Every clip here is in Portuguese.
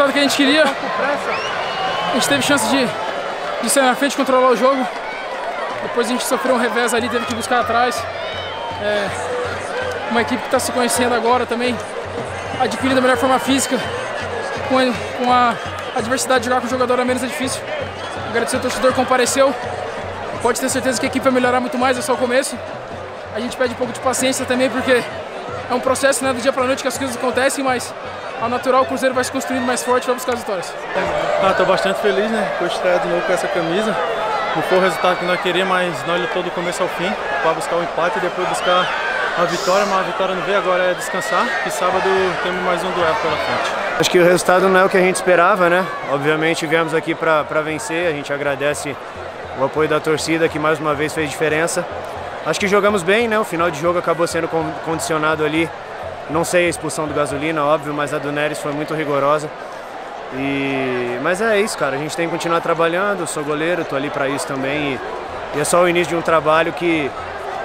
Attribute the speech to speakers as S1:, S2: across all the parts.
S1: resultado que a gente queria. A gente teve chance de, de sair na frente, controlar o jogo. Depois a gente sofreu um revés ali, teve que buscar atrás. É, uma equipe que está se conhecendo agora também, adquirindo a melhor forma física. Com a, com a adversidade de jogar com o jogador a menos é difícil. Agradecer ao torcedor que compareceu. Pode ter certeza que a equipe vai melhorar muito mais, é só o começo. A gente pede um pouco de paciência também, porque é um processo né, do dia para noite que as coisas acontecem, mas ao natural o Cruzeiro vai se construindo mais forte e vai buscar as vitórias.
S2: Estou ah, bastante feliz né, por estrear de novo com essa camisa. Não foi o resultado que nós queríamos, mas nós lutou do começo ao fim para buscar o empate e depois buscar a vitória, mas a vitória não veio, agora é descansar e sábado temos mais um duelo pela frente.
S3: Acho que o resultado não é o que a gente esperava, né? Obviamente viemos aqui para vencer, a gente agradece o apoio da torcida que mais uma vez fez diferença. Acho que jogamos bem, né? O final de jogo acabou sendo condicionado ali. Não sei a expulsão do Gasolina, óbvio, mas a do Neres foi muito rigorosa. E... Mas é isso, cara. A gente tem que continuar trabalhando. sou goleiro, tô ali para isso também. E... e é só o início de um trabalho que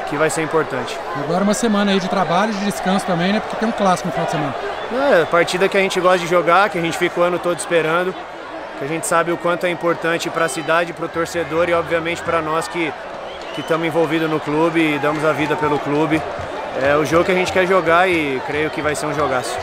S3: que vai ser importante.
S4: Agora uma semana aí de trabalho e de descanso também, né? Porque tem um clássico no final de semana.
S3: É, partida que a gente gosta de jogar, que a gente fica o ano todo esperando, que a gente sabe o quanto é importante para a cidade, para o torcedor e obviamente para nós que que estamos envolvidos no clube e damos a vida pelo clube. É o jogo que a gente quer jogar e creio que vai ser um jogaço.